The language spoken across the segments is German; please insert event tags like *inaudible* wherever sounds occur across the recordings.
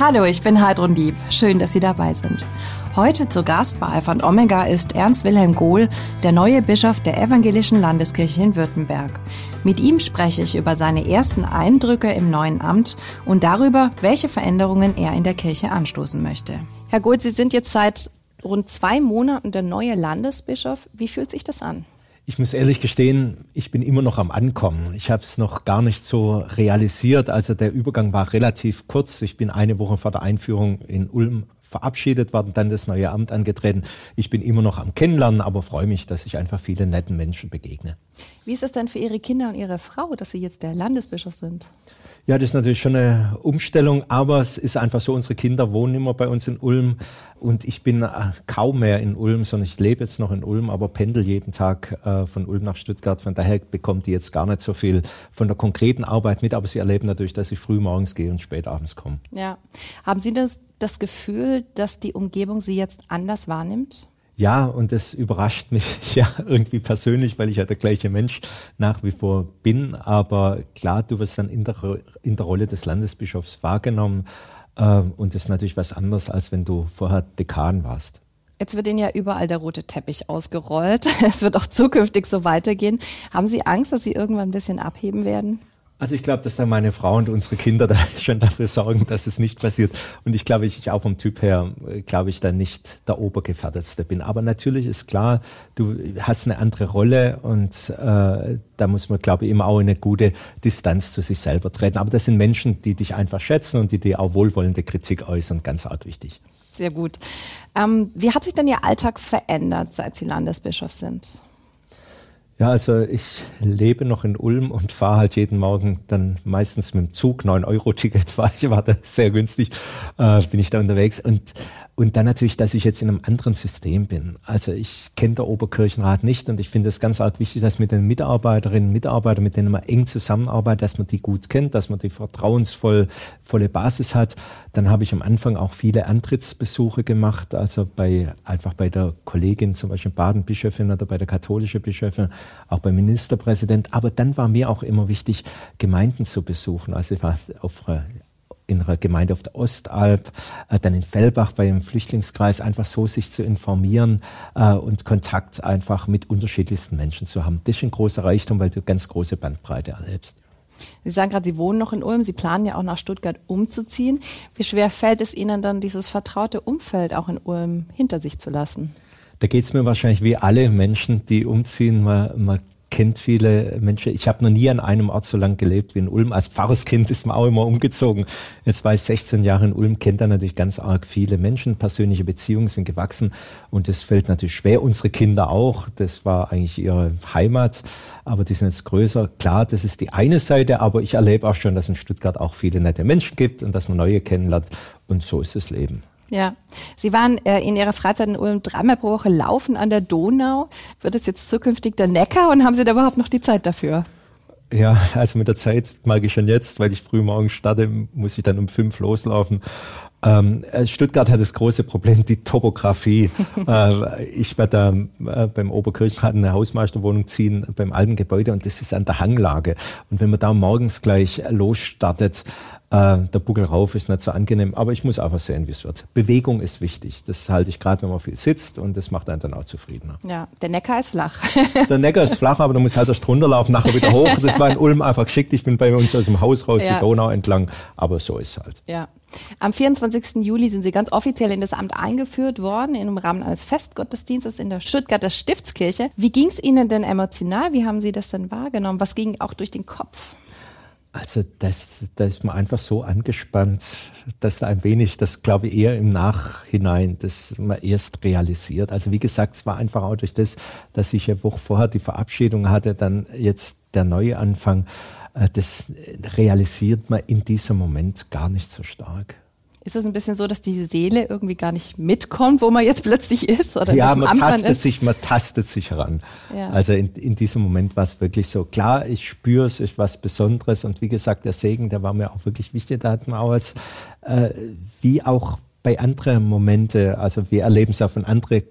Hallo, ich bin Heidrun Lieb. Schön, dass Sie dabei sind. Heute zu Gast bei Alpha und Omega ist Ernst Wilhelm Gohl, der neue Bischof der Evangelischen Landeskirche in Württemberg. Mit ihm spreche ich über seine ersten Eindrücke im neuen Amt und darüber, welche Veränderungen er in der Kirche anstoßen möchte. Herr Gohl, Sie sind jetzt seit rund zwei Monaten der neue Landesbischof. Wie fühlt sich das an? Ich muss ehrlich gestehen, ich bin immer noch am Ankommen. Ich habe es noch gar nicht so realisiert. Also der Übergang war relativ kurz. Ich bin eine Woche vor der Einführung in Ulm verabschiedet worden, dann das neue Amt angetreten. Ich bin immer noch am Kennenlernen, aber freue mich, dass ich einfach vielen netten Menschen begegne. Wie ist es denn für Ihre Kinder und Ihre Frau, dass Sie jetzt der Landesbischof sind? Ja, das ist natürlich schon eine Umstellung, aber es ist einfach so, unsere Kinder wohnen immer bei uns in Ulm und ich bin äh, kaum mehr in Ulm, sondern ich lebe jetzt noch in Ulm, aber pendel jeden Tag äh, von Ulm nach Stuttgart. Von daher bekommt die jetzt gar nicht so viel von der konkreten Arbeit mit, aber sie erleben natürlich, dass ich früh morgens gehe und spät abends komme. Ja. Haben Sie das, das Gefühl, dass die Umgebung Sie jetzt anders wahrnimmt? Ja, und das überrascht mich *laughs* ja irgendwie persönlich, weil ich ja der gleiche Mensch nach wie vor bin. Aber klar, du wirst dann in der, in der Rolle des Landesbischofs wahrgenommen. Äh, und das ist natürlich was anderes, als wenn du vorher Dekan warst. Jetzt wird Ihnen ja überall der rote Teppich ausgerollt. *laughs* Es wird auch zukünftig so weitergehen. Haben Sie Angst, dass Sie irgendwann ein bisschen abheben werden? Also ich glaube, dass da meine Frau und unsere Kinder *laughs* da schon dafür sorgen, dass es nicht passiert. Und ich glaube, ich auch vom Typ her, äh, glaube ich, da nicht der Obergefährdetste bin. Aber natürlich ist klar, du hast eine andere Rolle und äh, da muss man, glaube ich, immer auch in eine gute Distanz zu sich selber treten. Aber das sind Menschen, die dich einfach schätzen und die dir auch wohlwollende Kritik äußern, ganz arg wichtig. Sehr gut. Ähm, wie hat sich denn Ihr Alltag verändert, seit Sie Landesbischof sind? Ja, also ich lebe noch in Ulm und fahre halt jeden Morgen dann meistens mit dem Zug, 9-Euro-Ticket *laughs* war ich, war das sehr günstig, äh, bin ich da unterwegs. Und und dann natürlich, dass ich jetzt in einem anderen System bin. Also ich kenne der Oberkirchenrat nicht und ich finde es ganz arg wichtig, dass mit den Mitarbeiterinnen und Mitarbeitern, mit denen man eng zusammenarbeitet, dass man die gut kennt, dass man die vertrauensvolle Basis hat. Dann habe ich am Anfang auch viele Antrittsbesuche gemacht, also bei einfach bei der Kollegin, zum Beispiel Baden-Bischöfin oder bei der katholischen Bischöfin, auch beim Ministerpräsident. Aber dann war mir auch immer wichtig, Gemeinden zu besuchen. Also ich war auf in einer Gemeinde auf der Ostalb, äh, dann in Fellbach beim Flüchtlingskreis, einfach so sich zu informieren äh, und Kontakt einfach mit unterschiedlichsten Menschen zu haben. Das ist ein großer Reichtum, weil du ganz große Bandbreite erlebst. Sie sagen gerade, Sie wohnen noch in Ulm, Sie planen ja auch nach Stuttgart umzuziehen. Wie schwer fällt es Ihnen dann, dieses vertraute Umfeld auch in Ulm hinter sich zu lassen? Da geht es mir wahrscheinlich wie alle Menschen, die umziehen. Man, man kennt viele Menschen. Ich habe noch nie an einem Ort so lang gelebt wie in Ulm. Als Pfarrerskind ist man auch immer umgezogen. Jetzt war ich 16 Jahre in Ulm, kennt da natürlich ganz arg viele Menschen. Persönliche Beziehungen sind gewachsen und das fällt natürlich schwer. Unsere Kinder auch. Das war eigentlich ihre Heimat, aber die sind jetzt größer. Klar, das ist die eine Seite, aber ich erlebe auch schon, dass in Stuttgart auch viele nette Menschen gibt und dass man neue kennenlernt. Und so ist das Leben. Ja, Sie waren äh, in Ihrer Freizeit in Ulm dreimal pro Woche laufen an der Donau. Wird es jetzt zukünftig der Neckar und haben Sie da überhaupt noch die Zeit dafür? Ja, also mit der Zeit mag ich schon jetzt, weil ich früh morgens starte, muss ich dann um fünf loslaufen. Ähm, äh, Stuttgart hat das große Problem, die Topografie. *laughs* äh, ich werde da äh, beim Oberkirchenrat eine Hausmeisterwohnung ziehen, beim alten Gebäude und das ist an der Hanglage. Und wenn man da morgens gleich losstartet, äh, der Buckel rauf ist nicht so angenehm, aber ich muss einfach sehen, wie es wird. Bewegung ist wichtig. Das halte ich gerade, wenn man viel sitzt und das macht einen dann auch zufriedener. Ja, der Neckar ist flach. der Neckar ist flach, aber du musst halt erst runterlaufen, nachher wieder hoch. Das war in Ulm einfach geschickt. Ich bin bei uns aus dem Haus raus, ja. die Donau entlang, aber so ist es halt. Ja. Am 24. Juli sind Sie ganz offiziell in das Amt eingeführt worden, im Rahmen eines Festgottesdienstes in der Stuttgarter Stiftskirche. Wie ging es Ihnen denn emotional? Wie haben Sie das denn wahrgenommen? Was ging auch durch den Kopf? Also das, da ist man einfach so angespannt, dass da ein wenig, das glaube ich eher im Nachhinein, das man erst realisiert. Also wie gesagt, es war einfach auch durch das, dass ich eine Woche vorher die Verabschiedung hatte, dann jetzt der neue Anfang. Äh, das realisiert man in diesem Moment gar nicht so stark. Ist es ein bisschen so, dass die Seele irgendwie gar nicht mitkommt, wo man jetzt plötzlich ist? Oder ja, man tastet sich, man tastet sich heran. Ja. Also in, in diesem Moment war es wirklich so. Klar, ich spüre es, ist was Besonderes. Und wie gesagt, der Segen, der war mir auch wirklich wichtig. Da hat man auch als, äh, wie auch bei anderen Momente, also wir erleben es auch von anderen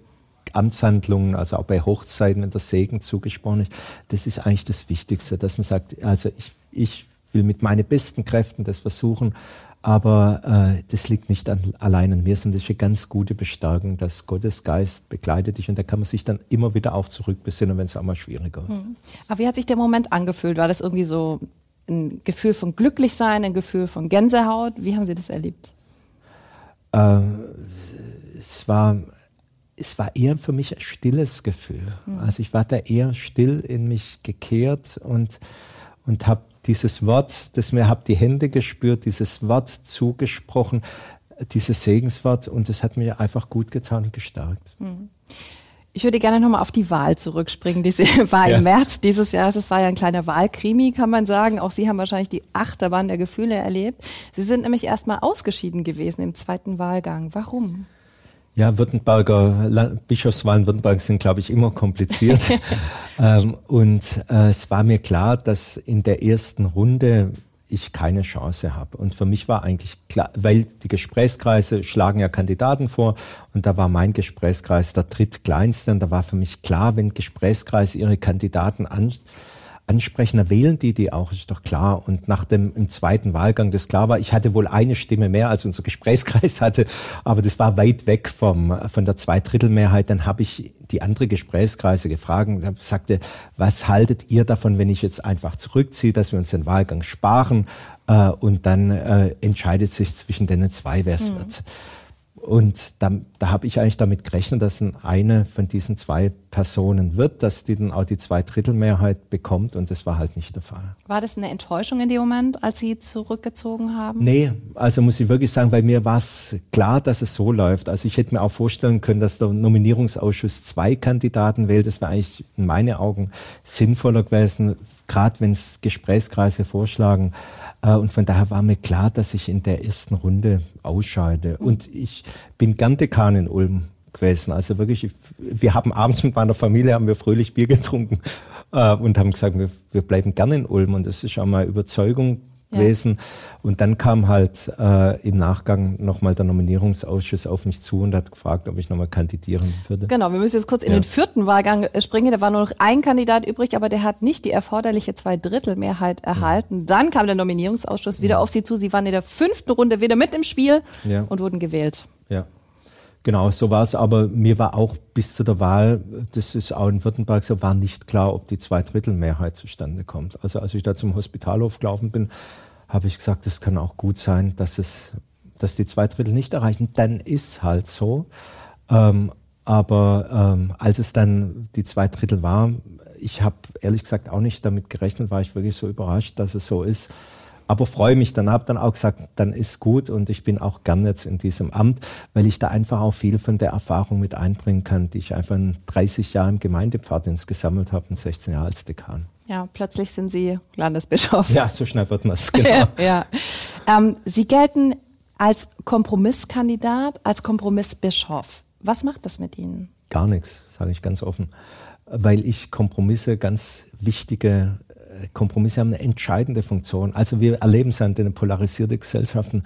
Amtshandlungen, also auch bei Hochzeiten, wenn der Segen zugesprochen ist. Das ist eigentlich das Wichtigste, dass man sagt, also ich, ich will mit meinen besten Kräften das versuchen, Aber äh, das liegt nicht an, allein an mir, sondern das ist eine ganz gute Bestärkung, dass Gottes Geist begleitet dich und da kann man sich dann immer wieder auch zurückbesinnen, wenn es auch mal schwieriger wird. Hm. Aber wie hat sich der Moment angefühlt? War das irgendwie so ein Gefühl von Glücklichsein, ein Gefühl von Gänsehaut? Wie haben Sie das erlebt? Äh, es war es war eher für mich ein stilles Gefühl. Mhm. Also ich war da eher still in mich gekehrt und, und habe dieses Wort, das mir habe die Hände gespürt, dieses Wort zugesprochen, dieses Segenswort und es hat mir einfach gut getan und gestärkt. Mhm. Ich würde gerne nochmal auf die Wahl zurückspringen. Diese *laughs* war ja. im März dieses Jahres. Es war ja ein kleiner Wahlkrimi, kann man sagen. Auch Sie haben wahrscheinlich die Achterbahn der Gefühle erlebt. Sie sind nämlich erstmal ausgeschieden gewesen im zweiten Wahlgang. Warum? Ja, Württemberger Bischofswahlen Württemberg sind, glaube ich, immer kompliziert. *laughs* ähm, und äh, es war mir klar, dass in der ersten Runde ich keine Chance habe. Und für mich war eigentlich klar, weil die Gesprächskreise schlagen ja Kandidaten vor und da war mein Gesprächskreis der drittkleinste und da war für mich klar, wenn Gesprächskreise ihre Kandidaten an, ansprechen, wählen die die auch, ist doch klar. Und nach dem im zweiten Wahlgang, das klar war, ich hatte wohl eine Stimme mehr, als unser Gesprächskreis *laughs* hatte, aber das war weit weg vom, von der Zweidrittelmehrheit. Dann habe ich die andere Gesprächskreise gefragt und sagte, was haltet ihr davon, wenn ich jetzt einfach zurückziehe, dass wir uns den Wahlgang sparen äh, und dann äh, entscheidet sich zwischen den zwei, wer es mhm. wird. Und da, da habe ich eigentlich damit gerechnet, dass eine von diesen zwei Personen wird, dass die dann auch die Zweidrittelmehrheit bekommt und das war halt nicht der Fall. War das eine Enttäuschung in dem Moment, als Sie zurückgezogen haben? Nee, also muss ich wirklich sagen, bei mir war es klar, dass es so läuft. Also ich hätte mir auch vorstellen können, dass der Nominierungsausschuss zwei Kandidaten wählt. Das wäre eigentlich in meinen Augen sinnvoller gewesen, gerade wenn es Gesprächskreise vorschlagen. Äh, und von daher war mir klar, dass ich in der ersten Runde ausscheide. Mhm. Und ich bin gern Dekan in Ulm gewesen. Also wirklich, wir haben abends mit meiner Familie, haben wir fröhlich Bier getrunken äh, und haben gesagt, wir, wir bleiben gern in Ulm. Und das ist auch mal Überzeugung gewesen. Ja. Und dann kam halt äh, im Nachgang nochmal der Nominierungsausschuss auf mich zu und hat gefragt, ob ich nochmal kandidieren würde. Genau, wir müssen jetzt kurz in ja. den vierten Wahlgang äh, springen. Da war nur noch ein Kandidat übrig, aber der hat nicht die erforderliche Zweidrittelmehrheit erhalten. Ja. Dann kam der Nominierungsausschuss wieder auf Sie zu. Sie waren in der fünften Runde wieder mit im Spiel und wurden gewählt. Ja. Genau, so war es. Aber mir war auch bis zu der Wahl, das ist auch in Württemberg so, war nicht klar, ob die Zweidrittelmehrheit zustande kommt. Also als ich da zum Hospitalhof gelaufen bin, habe ich gesagt, es kann auch gut sein, dass es, dass die zwei Drittel nicht erreichen. Dann ist halt so. Ähm, aber ähm, als es dann die zwei Drittel war, ich habe ehrlich gesagt auch nicht damit gerechnet, war ich wirklich so überrascht, dass es so ist aber freue mich dann, habe dann auch gesagt, dann ist gut und ich bin auch gern jetzt in diesem Amt, weil ich da einfach auch viel von der Erfahrung mit einbringen kann, die ich einfach in 30 Jahren im Gemeindepfaddienst gesammelt habe und 16 Jahre als Dekan. Ja, plötzlich sind Sie Landesbischof. Ja, so schnell wird man es, *laughs* genau. *laughs* ja. Ähm, Sie gelten als Kompromisskandidat, als Kompromissbischof. Was macht das mit Ihnen? Gar nichts, sage ich ganz offen. Weil ich Kompromisse ganz wichtige Kompromisse haben eine entscheidende Funktion. Also wir erleben es in den polarisierten Gesellschaften,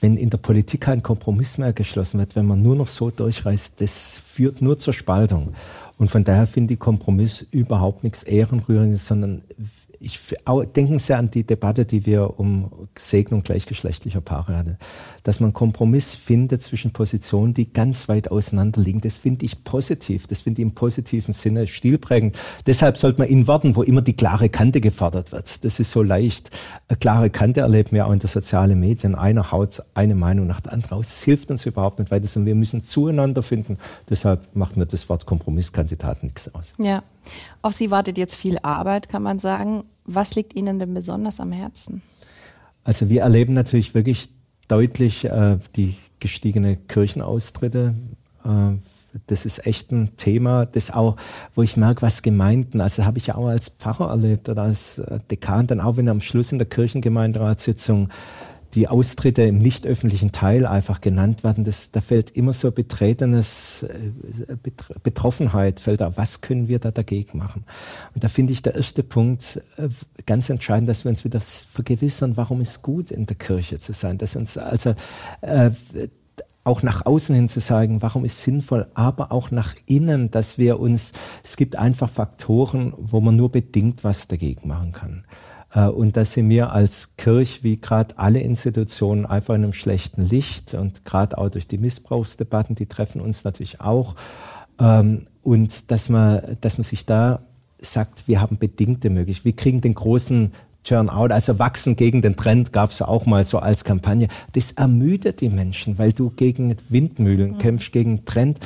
wenn in der Politik kein Kompromiss mehr geschlossen wird, wenn man nur noch so durchreißt, das führt nur zur Spaltung. Und von daher finde ich Kompromiss überhaupt nichts Ehrenrührendes, sondern ich denken Sie an die Debatte, die wir um Segnung gleichgeschlechtlicher Paare hatten, dass man Kompromiss findet zwischen Positionen, die ganz weit auseinander liegen. Das finde ich positiv. Das finde ich im positiven Sinne stilprägend. Deshalb sollte man in Worten, wo immer die klare Kante gefordert wird. Das ist so leicht. Eine klare Kante erleben wir auch in den sozialen Medien. Einer haut eine Meinung nach der anderen aus. Das hilft uns überhaupt nicht weiter, sondern wir müssen zueinander finden. Deshalb macht mir das Wort Kompromisskandidat nichts aus. Ja. Auf Sie wartet jetzt viel Arbeit, kann man sagen. Was liegt Ihnen denn besonders am Herzen? Also wir erleben natürlich wirklich deutlich äh, die gestiegene Kirchenaustritte. Äh, das ist echt ein Thema, das auch, wo ich merke, was Gemeinden, also habe ich ja auch als Pfarrer erlebt oder als äh, Dekan, dann auch wenn am Schluss in der Kirchengemeinderatssitzung die Austritte im nicht öffentlichen Teil einfach genannt werden, das, da fällt immer so betretenes äh, Betroffenheit, fällt da, was können wir da dagegen machen? Und da finde ich der erste Punkt äh, ganz entscheidend, dass wir uns wieder vergewissern, warum es gut in der Kirche zu sein, dass uns also äh, auch nach außen hin zu sagen, warum ist sinnvoll, aber auch nach innen, dass wir uns, es gibt einfach Faktoren, wo man nur bedingt was dagegen machen kann. Äh, und da sind wir als Kirche, wie gerade alle Institutionen, einfach in einem schlechten Licht und gerade auch durch die Missbrauchsdebatten, die treffen uns natürlich auch. Ähm, und dass man, dass man sich da sagt, wir haben bedingte Möglichkeiten. Wir kriegen den großen Turnout, also wachsen gegen den Trend, gab es auch mal so als Kampagne. Das ermüdet die Menschen, weil du gegen Windmühlen mhm. kämpfst, gegen Trend.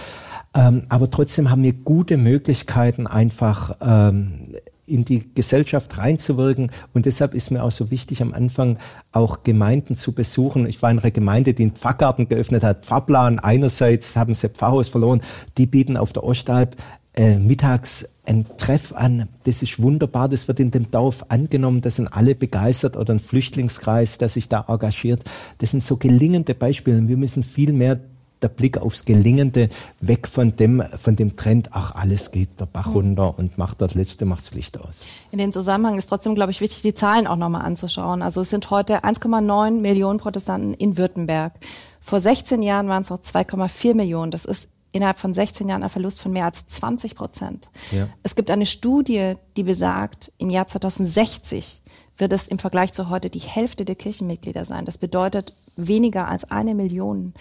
Ähm, aber trotzdem haben wir gute Möglichkeiten, einfach ähm, in die Gesellschaft reinzuwirken. Und deshalb ist mir auch so wichtig, am Anfang auch Gemeinden zu besuchen. Ich war in einer Gemeinde, die einen Pfarrgarten geöffnet hat. Pfarrplan einerseits haben sie Pfarrhaus verloren. Die bieten auf der Ostalb äh, mittags ein Treff an. Das ist wunderbar. Das wird in dem Dorf angenommen. Da sind alle begeistert oder ein Flüchtlingskreis, der sich da engagiert. Das sind so gelingende Beispiele. Wir müssen viel mehr der Blick aufs Gelingende, weg von dem, von dem Trend, ach, alles geht der Bach runter und macht das Letzte, macht das Licht aus. In dem Zusammenhang ist trotzdem, glaube ich, wichtig, die Zahlen auch nochmal anzuschauen. Also es sind heute 1,9 Millionen Protestanten in Württemberg. Vor 16 Jahren waren es noch 2,4 Millionen. Das ist innerhalb von 16 Jahren ein Verlust von mehr als 20 Prozent. Ja. Es gibt eine Studie, die besagt, im Jahr 2060 wird es im Vergleich zu heute die Hälfte der Kirchenmitglieder sein. Das bedeutet weniger als eine Million.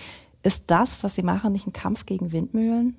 Ist das, was Sie machen, nicht ein Kampf gegen Windmühlen?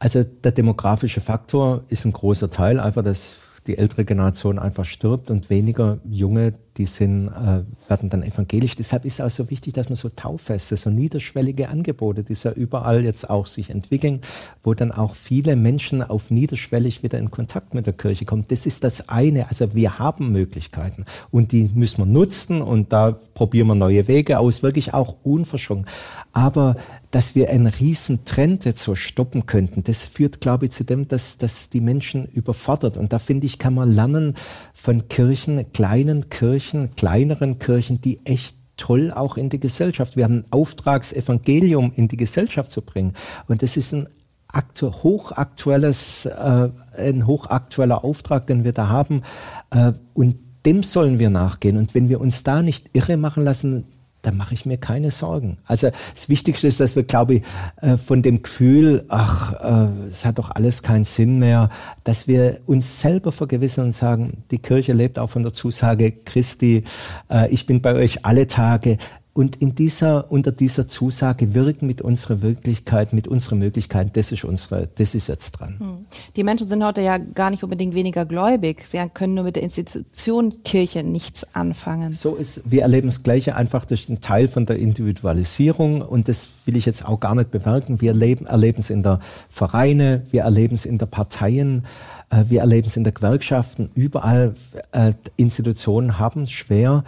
Also der demografische Faktor ist ein großer Teil, einfach dass die ältere Generation einfach stirbt und weniger junge die sind, äh, werden dann evangelisch. Deshalb ist es auch so wichtig, dass man so Tauffeste, so niederschwellige Angebote, die ja überall jetzt auch sich entwickeln, wo dann auch viele Menschen auf niederschwellig wieder in Kontakt mit der Kirche kommen. Das ist das eine. Also wir haben Möglichkeiten und die müssen wir nutzen und da probieren wir neue Wege aus, wirklich auch unverschwungen. Aber dass wir einen riesen Trend jetzt so stoppen könnten, das führt, glaube ich, zu dem, dass, dass die Menschen überfordert. Und da finde ich, kann man lernen von Kirchen, kleinen Kirchen, kleineren Kirchen, die echt toll auch in die Gesellschaft. Wir haben ein Auftragsevangelium in die Gesellschaft zu bringen. Und das ist ein aktu hochaktuelles, äh, ein hochaktueller Auftrag, den wir da haben. Äh, und dem sollen wir nachgehen. Und wenn wir uns da nicht irre machen lassen, da mache ich mir keine Sorgen. Also das Wichtigste ist, dass wir, glaube ich, äh, von dem Gefühl, ach, äh, es hat doch alles keinen Sinn mehr, dass wir uns selber vergewissern und sagen, die Kirche lebt auch von der Zusage Christi, äh, ich bin bei euch alle Tage und in dieser, unter dieser Zusage wirken mit unserer Wirklichkeit, mit unseren Möglichkeiten, das ist unsere, das ist jetzt dran. Hm. Die Menschen sind heute ja gar nicht unbedingt weniger gläubig. Sie können nur mit der Institution Kirche nichts anfangen. So ist, wir erleben das Gleiche einfach durch den Teil von der Individualisierung und das will ich jetzt auch gar nicht bewerten. Wir erleben, erleben es in der Vereine, wir erleben es in der Parteien, äh, wir erleben es in der Gewerkschaften. Überall äh, Institutionen haben es schwer.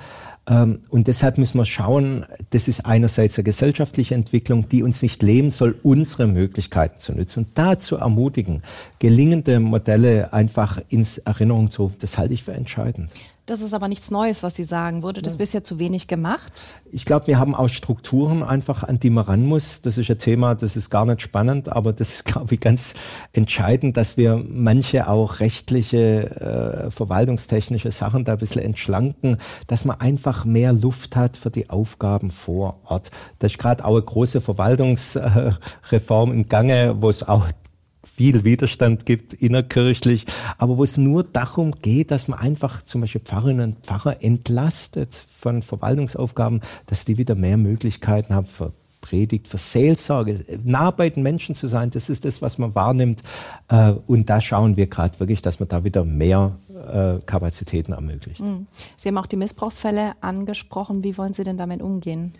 Ähm, und deshalb müssen wir schauen, das ist einerseits eine gesellschaftliche Entwicklung, die uns nicht leben soll, unsere Möglichkeiten zu nutzen. Und dazu ermutigen, gelingende Modelle einfach ins Erinnerung zu rufen, das halte ich für entscheidend. Das ist aber nichts Neues, was Sie sagen. Wurde das ja. bisher zu wenig gemacht? Ich glaube, wir haben auch Strukturen einfach, an die man ran muss. Das ist ein Thema, das ist gar nicht spannend, aber das ist, glaube ich, ganz entscheidend, dass wir manche auch rechtliche, äh, verwaltungstechnische Sachen da ein bisschen entschlanken, dass man einfach mehr Luft hat für die Aufgaben vor Ort. Da ist gerade auch eine große Verwaltungsreform im Gange, wo es auch viel Widerstand gibt innerkirchlich, aber wo es nur darum geht, dass man einfach zum Beispiel Pfarrerinnen und Pfarrer entlastet von Verwaltungsaufgaben, dass die wieder mehr Möglichkeiten haben für Predigt, für Seelsorge, nah bei den Menschen zu sein, das ist das, was man wahrnimmt. Äh, und da schauen wir gerade wirklich, dass man da wieder mehr äh, Kapazitäten ermöglicht. Hm. Sie haben auch die Missbrauchsfälle angesprochen. Wie wollen Sie denn damit umgehen?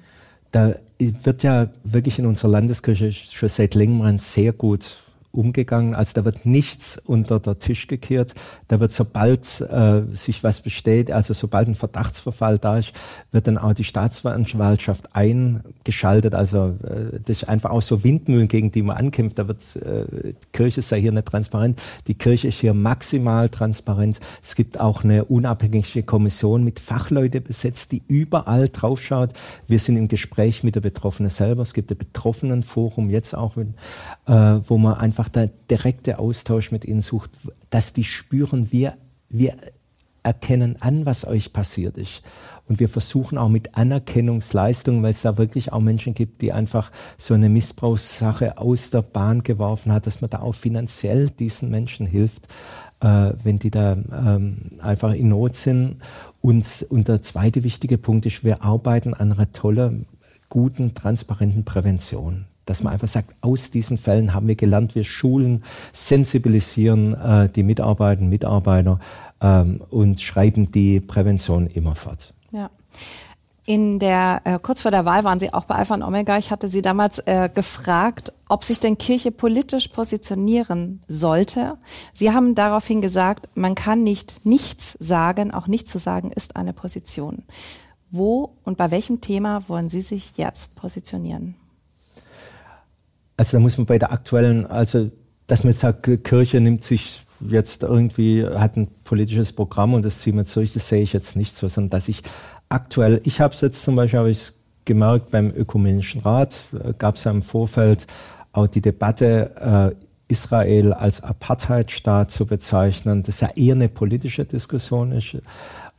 Da wird ja wirklich in unserer Landeskirche schon seit längerem sehr gut umgegangen. Also da wird nichts unter der Tisch gekehrt. Da wird, sobald äh, sich was besteht, also sobald ein Verdachtsverfall da ist, wird dann auch die Staatsanwaltschaft eingeschaltet. Also äh, das ist einfach auch so Windmühlen, gegen die man ankämpft. Da wird äh, Kirche sei hier nicht transparent. Die Kirche ist hier maximal transparent. Es gibt auch eine unabhängige Kommission mit Fachleute besetzt, die überall draufschaut. Wir sind im Gespräch mit der Betroffenen selber. Es gibt ein Betroffenenforum jetzt auch, äh, wo man einfach der direkte Austausch mit ihnen sucht, dass die spüren, wir, wir erkennen an, was euch passiert ist. Und wir versuchen auch mit Anerkennungsleistungen, weil es da wirklich auch Menschen gibt, die einfach so eine Missbrauchssache aus der Bahn geworfen hat, dass man da auch finanziell diesen Menschen hilft. äh, wenn die da ähm, einfach in Not sind. Und, und der zweite wichtige Punkt ist, wir arbeiten an einer tollen, guten, transparenten Prävention dass man einfach sagt, aus diesen Fällen haben wir gelernt, wir schulen, sensibilisieren äh, die Mitarbeiter, Mitarbeiter ähm, und schreiben die Prävention immer fort. Ja. In der, äh, kurz vor der Wahl waren Sie auch bei Alpha und Omega. Ich hatte Sie damals äh, gefragt, ob sich denn Kirche politisch positionieren sollte. Sie haben daraufhin gesagt, man kann nicht nichts sagen, auch nichts zu sagen ist eine Position. Wo und bei welchem Thema wollen Sie sich jetzt positionieren? Also da muss man bei der aktuellen, also dass man jetzt sagt, Kirche nimmt sich jetzt irgendwie, hat ein politisches Programm und das ziehen wir durch, das sehe ich jetzt nicht so, sondern dass ich aktuell, ich habe es jetzt zum Beispiel, habe ich gemerkt, beim Ökumenischen Rat äh, gab es ja im Vorfeld auch die Debatte, äh, Israel als Apartheidstaat zu bezeichnen, das ja eher eine politische Diskussion ist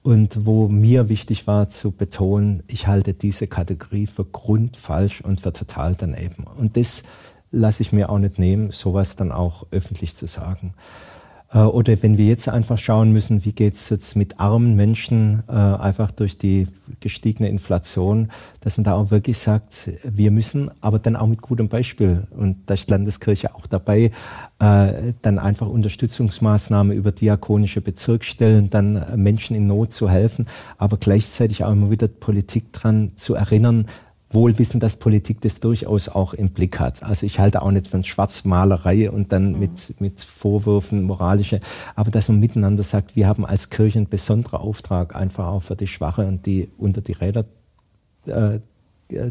und wo mir wichtig war zu betonen, ich halte diese Kategorie für grundfalsch und für total daneben. Und das lasse ich mir auch nicht nehmen, sowas dann auch öffentlich zu sagen. Äh, oder wenn wir jetzt einfach schauen müssen, wie geht es jetzt mit armen Menschen äh, einfach durch die gestiegene Inflation, dass man da auch wirklich sagt, wir müssen, aber dann auch mit gutem Beispiel, und da ist Landeskirche auch dabei, äh, dann einfach Unterstützungsmaßnahmen über diakonische Bezirksstellen, dann Menschen in Not zu helfen, aber gleichzeitig auch immer wieder Politik dran zu erinnern, wohl wissen, dass Politik das durchaus auch im Blick hat. Also ich halte auch nicht von Schwarzmalerei und dann mhm. mit, mit Vorwürfen moralische, aber dass man miteinander sagt, wir haben als Kirche einen besonderen Auftrag einfach auch für die Schwache und die unter die Räder äh,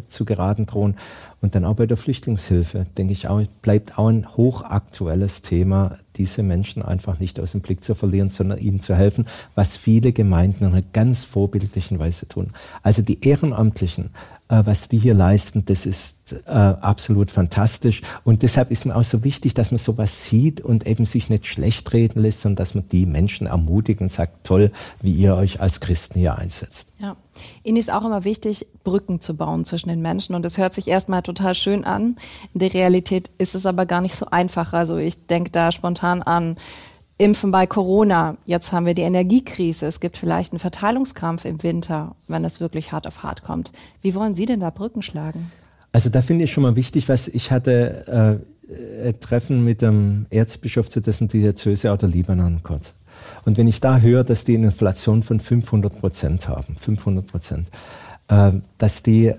zu geraten drohen. Und dann auch bei der Flüchtlingshilfe, denke ich auch, bleibt auch ein hochaktuelles Thema, diese Menschen einfach nicht aus dem Blick zu verlieren, sondern ihnen zu helfen, was viele Gemeinden in einer ganz vorbildlichen Weise tun. Also die Ehrenamtlichen, äh, was die hier leisten, das ist äh, absolut fantastisch. Und deshalb ist mir auch so wichtig, dass man sowas sieht und eben sich nicht schlecht reden lässt, sondern dass man die Menschen ermutigt und sagt, toll, wie ihr euch als Christen hier einsetzt. Ja. Ihnen ist auch immer wichtig, Brücken zu bauen zwischen den Menschen. Und das hört sich erstmal total schön an. In der Realität ist es aber gar nicht so einfach. Also ich denke da spontan an Impfen bei Corona. Jetzt haben wir die Energiekrise. Es gibt vielleicht einen Verteilungskampf im Winter, wenn es wirklich hart auf hart kommt. Wie wollen Sie denn da Brücken schlagen? Also da finde ich schon mal wichtig, was ich hatte äh, ein Treffen mit dem Erzbischof zu dessen Diözese aus der Libanon kurz. Und wenn ich da höre, dass die eine Inflation von 500 Prozent haben, 500 Prozent, äh, dass die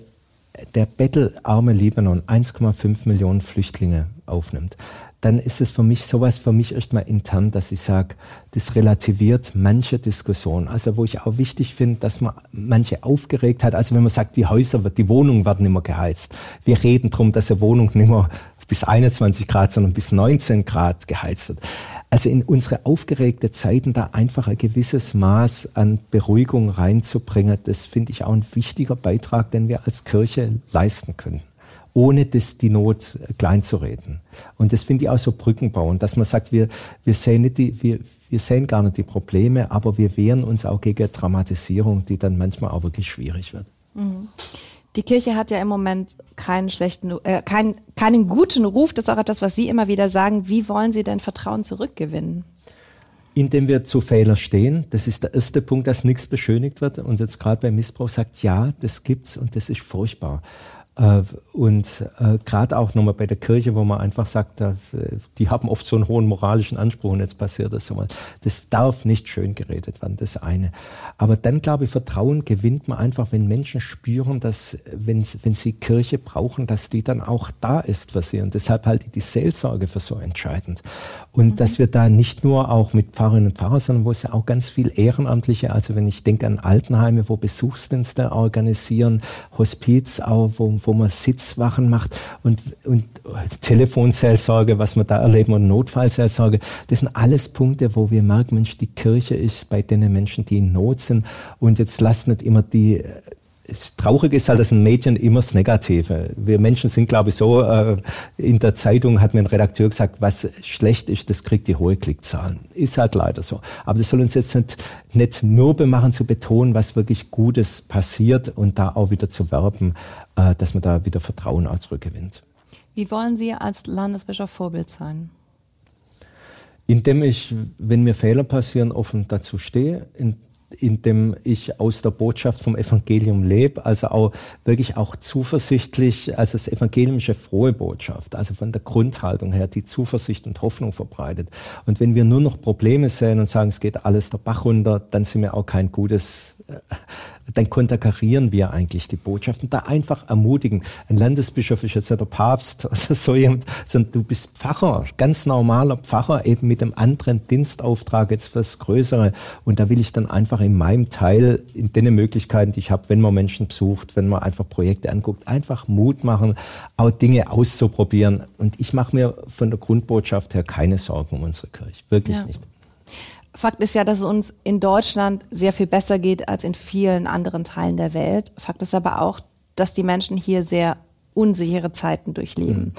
der bettelarme Libanon 1,5 Millionen Flüchtlinge aufnimmt, dann ist es für mich sowas für mich erstmal intern, dass ich sage, das relativiert manche Diskussion. Also wo ich auch wichtig finde, dass man manche aufgeregt hat. Also wenn man sagt, die Häuser, die Wohnungen werden nicht mehr geheizt. Wir reden darum, dass eine Wohnung nicht mehr bis 21 Grad, sondern bis 19 Grad geheizt wird. Also in unsere aufgeregte Zeiten da einfach ein gewisses Maß an Beruhigung reinzubringen, das finde ich auch ein wichtiger Beitrag, den wir als Kirche leisten können ohne das die Not klein zu reden. Und das finde ich auch so Brücken bauen, dass man sagt, wir, wir, sehen nicht die, wir, wir sehen gar nicht die Probleme, aber wir wehren uns auch gegen Dramatisierung, die dann manchmal auch wirklich schwierig wird. Mhm. Die Kirche hat ja im Moment keinen schlechten, äh, keinen, keinen guten Ruf. Das ist auch etwas, was Sie immer wieder sagen. Wie wollen Sie denn Vertrauen zurückgewinnen? Indem wir zu Fehlern stehen. Das ist der erste Punkt, dass nichts beschönigt wird. Und jetzt gerade beim Missbrauch sagt, ja, das gibt's und das ist furchtbar. Äh, und äh, gerade auch nochmal bei der Kirche, wo man einfach sagt, die haben oft so einen hohen moralischen Anspruch und jetzt passiert das so mal. Das darf nicht schön geredet werden, das eine. Aber dann glaube ich, Vertrauen gewinnt man einfach, wenn Menschen spüren, dass wenn, wenn sie Kirche brauchen, dass die dann auch da ist für sie. Und deshalb halte ich die Seelsorge für so entscheidend. Und mhm. dass wir da nicht nur auch mit Pfarrerinnen und Pfarrern, sondern wo es ja auch ganz viel Ehrenamtliche, also wenn ich denke an Altenheime, wo Besuchsdienste organisieren, Hospiz auch, wo, wo man Sitzwachen macht und, und Telefonseelsorge, was wir da erleben und Notfallseelsorge. Das sind alles Punkte, wo wir merken, Mensch, die Kirche ist bei den Menschen, die in Not sind. Und jetzt lasst nicht immer die das Traurige ist halt, dass ein Medien immer das Negative. Wir Menschen sind, glaube ich, so, äh, in der Zeitung hat mir ein Redakteur gesagt, was schlecht ist, das kriegt die hohe Klickzahlen. Ist halt leider so. Aber das soll uns jetzt nicht, nicht nur bemachen, zu betonen, was wirklich Gutes passiert und da auch wieder zu werben, äh, dass man da wieder Vertrauen auch zurückgewinnt. Wie wollen Sie als Landesbischof Vorbild sein? Indem ich, wenn mir Fehler passieren, offen dazu stehe, in, indem ich aus der Botschaft vom Evangelium lebe, also auch wirklich auch zuversichtlich, also das eine frohe Botschaft, also von der Grundhaltung her, die Zuversicht und Hoffnung verbreitet. Und wenn wir nur noch Probleme sehen und sagen, es geht alles der Bach runter, dann sind wir auch kein gutes dann konterkarieren wir eigentlich die Botschaft und da einfach ermutigen. Ein Landesbischof ist jetzt nicht der Papst oder *laughs* so jemand, sondern du bist Pfarrer, ganz normaler Pfarrer, eben mit einem anderen Dienstauftrag, jetzt fürs Größere. Und da will ich dann einfach in meinem Teil, in den Möglichkeiten, die ich habe, wenn man Menschen besucht, wenn man einfach Projekte anguckt, einfach Mut machen, auch Dinge auszuprobieren. Und ich mache mir von der Grundbotschaft her keine Sorgen um unsere Kirche, wirklich ja. nicht. Fakt ist ja, dass es uns in Deutschland sehr viel besser geht als in vielen anderen Teilen der Welt. Fakt ist aber auch, dass die Menschen hier sehr unsichere Zeiten durchleben. Mhm.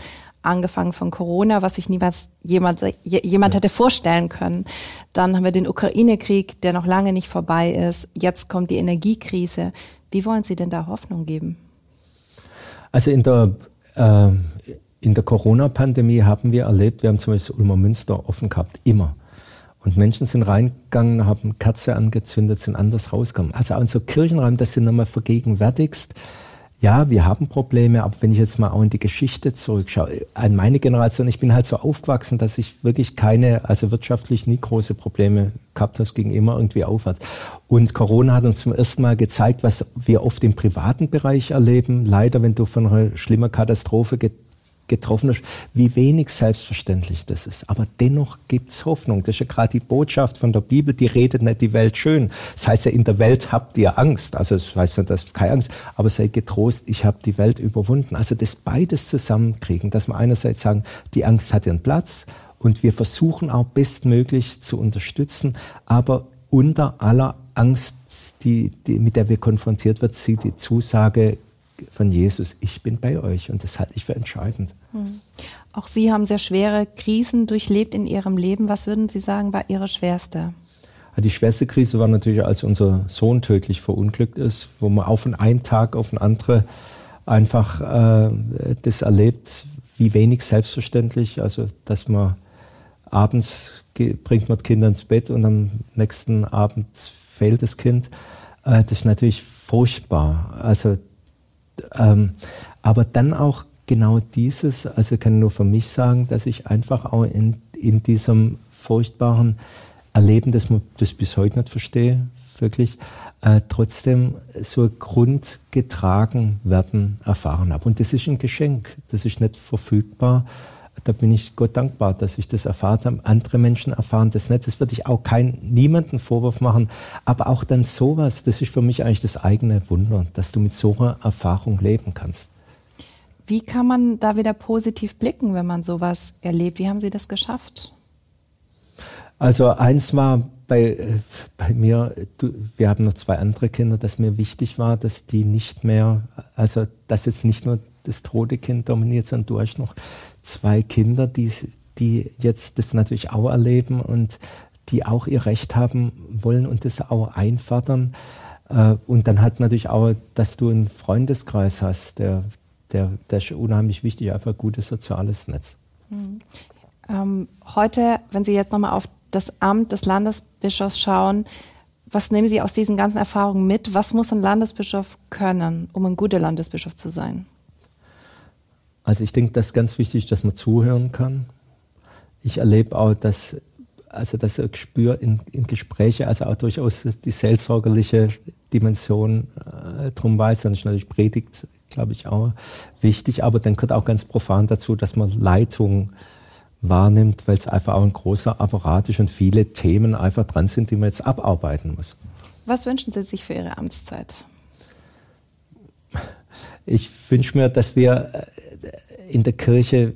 Angefangen von Corona, was sich niemals jemand, jemand hätte vorstellen können. Dann haben wir den Ukraine-Krieg, der noch lange nicht vorbei ist. Jetzt kommt die Energiekrise. Wie wollen Sie denn da Hoffnung geben? Also in der, äh, in der Corona-Pandemie haben wir erlebt, wir haben zum Beispiel Ulmer Münster offen gehabt, immer. Und Menschen sind reingegangen, haben Kerze angezündet, sind anders rausgekommen. Also auch in so Kirchenräumen, dass du nochmal vergegenwärtigst, ja, wir haben Probleme, aber wenn ich jetzt mal auch in die Geschichte zurückschaue, an meine Generation, ich bin halt so aufgewachsen, dass ich wirklich keine, also wirtschaftlich nie große Probleme gehabt habe, es ging immer irgendwie aufwärts. Und Corona hat uns zum ersten Mal gezeigt, was wir oft im privaten Bereich erleben. Leider, wenn du von einer schlimmen Katastrophe getroffen ist, wie wenig selbstverständlich das ist. Aber dennoch gibt's Hoffnung. Das ist ja gerade die Botschaft von der Bibel, die redet nicht die Welt schön. Das heißt ja, in der Welt habt ihr Angst. Also das heißt nicht, dass keine Angst, aber seid getrost, ich habe die Welt überwunden. Also das beides zusammenkriegen, dass wir einerseits sagen, die Angst hat ihren Platz und wir versuchen auch bestmöglich zu unterstützen, aber unter aller Angst, die, die, mit der wir konfrontiert wird, sie die Zusage von Jesus, ich bin bei euch und das halte ich für entscheidend. Hm. Auch Sie haben sehr schwere Krisen durchlebt in Ihrem Leben. Was würden Sie sagen, war Ihre schwerste? Die schwerste Krise war natürlich, als unser Sohn tödlich verunglückt ist, wo man auch von einem Tag auf den anderen einfach äh, das erlebt, wie wenig selbstverständlich, also dass man abends bringt man Kinder ins Bett und am nächsten Abend fehlt das Kind. Äh, das ist natürlich furchtbar. Also ähm, aber dann auch genau dieses, also kann nur für mich sagen, dass ich einfach auch in, in diesem furchtbaren Erleben, das man das bis heute nicht verstehe, wirklich, äh, trotzdem so grundgetragen werden erfahren habe. Und das ist ein Geschenk, das ist nicht verfügbar da bin ich Gott dankbar, dass ich das erfahren habe. Andere Menschen erfahren das nicht. Das würde ich auch kein, niemanden Vorwurf machen. Aber auch dann sowas, das ist für mich eigentlich das eigene Wunder, dass du mit so einer Erfahrung leben kannst. Wie kann man da wieder positiv blicken, wenn man sowas erlebt? Wie haben Sie das geschafft? Also eins war bei, bei mir, du, wir haben noch zwei andere Kinder, dass mir wichtig war, dass die nicht mehr, also dass jetzt nicht nur das tote Kind dominiert, sondern du hast noch zwei Kinder, die, die jetzt das natürlich auch erleben und die auch ihr Recht haben wollen und das auch einfordern. Äh, und dann hat natürlich auch, dass du einen Freundeskreis hast, der, der, der ist unheimlich wichtig, einfach ein gutes soziales Netz. Mhm. Ähm, heute, wenn Sie jetzt nochmal auf das Amt des Landesbischofs schauen, was nehmen Sie aus diesen ganzen Erfahrungen mit? Was muss ein Landesbischof können, um ein guter Landesbischof zu sein? Also ich denke, das ist ganz wichtig, dass man zuhören kann. Ich erlebe auch, dass also das Gespür in, in Gespräche, also auch durchaus die seelsorgerliche Dimension äh, drum weiß, dann ist natürlich Predigt, glaube ich, auch wichtig, aber dann gehört auch ganz profan dazu, dass man Leitung wahrnimmt, weil es einfach auch ein großer Apparat ist und viele Themen einfach dran sind, die man jetzt abarbeiten muss. Was wünschen Sie sich für Ihre Amtszeit? Ich wünsche mir, dass wir äh, in der Kirche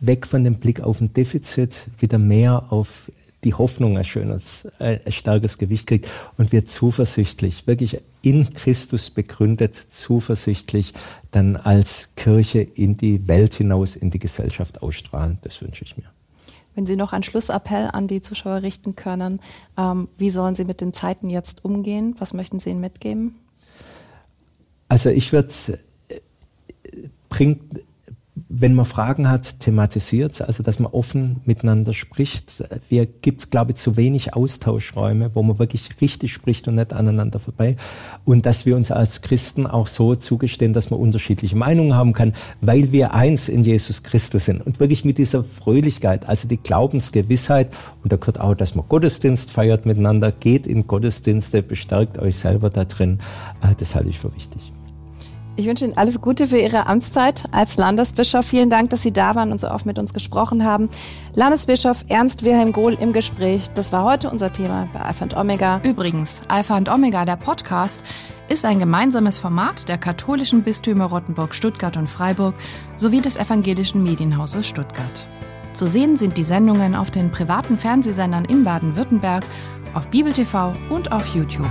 weg von dem Blick auf ein Defizit wieder mehr auf die Hoffnung ein schönes, ein starkes Gewicht kriegt und wir zuversichtlich, wirklich in Christus begründet, zuversichtlich dann als Kirche in die Welt hinaus, in die Gesellschaft ausstrahlen. Das wünsche ich mir. Wenn Sie noch einen Schlussappell an die Zuschauer richten können, ähm, wie sollen Sie mit den Zeiten jetzt umgehen? Was möchten Sie ihnen mitgeben? Also ich würde, äh, bringt wenn man Fragen hat, thematisiert also dass man offen miteinander spricht. Wir gibt es, glaube ich, zu wenig Austauschräume, wo man wirklich richtig spricht und nicht aneinander vorbei. Und dass wir uns als Christen auch so zugestehen, dass man unterschiedliche Meinungen haben kann, weil wir eins in Jesus Christus sind. Und wirklich mit dieser Fröhlichkeit, also die Glaubensgewissheit, und da gehört auch, dass man Gottesdienst feiert miteinander, geht in Gottesdienste, bestärkt euch selber da drin. Äh, das halte ich für wichtig. Ich wünsche Ihnen alles Gute für Ihre Amtszeit als Landesbischof. Vielen Dank, dass Sie da waren und so oft mit uns gesprochen haben. Landesbischof Ernst Wilhelm Gohl im Gespräch. Das war heute unser Thema bei Alpha und Omega. Übrigens, Alpha und Omega, der Podcast, ist ein gemeinsames Format der katholischen Bistümer Rottenburg, Stuttgart und Freiburg sowie des evangelischen Medienhauses Stuttgart. Zu sehen sind die Sendungen auf den privaten Fernsehsendern in Baden-Württemberg, auf Bibel TV und auf YouTube.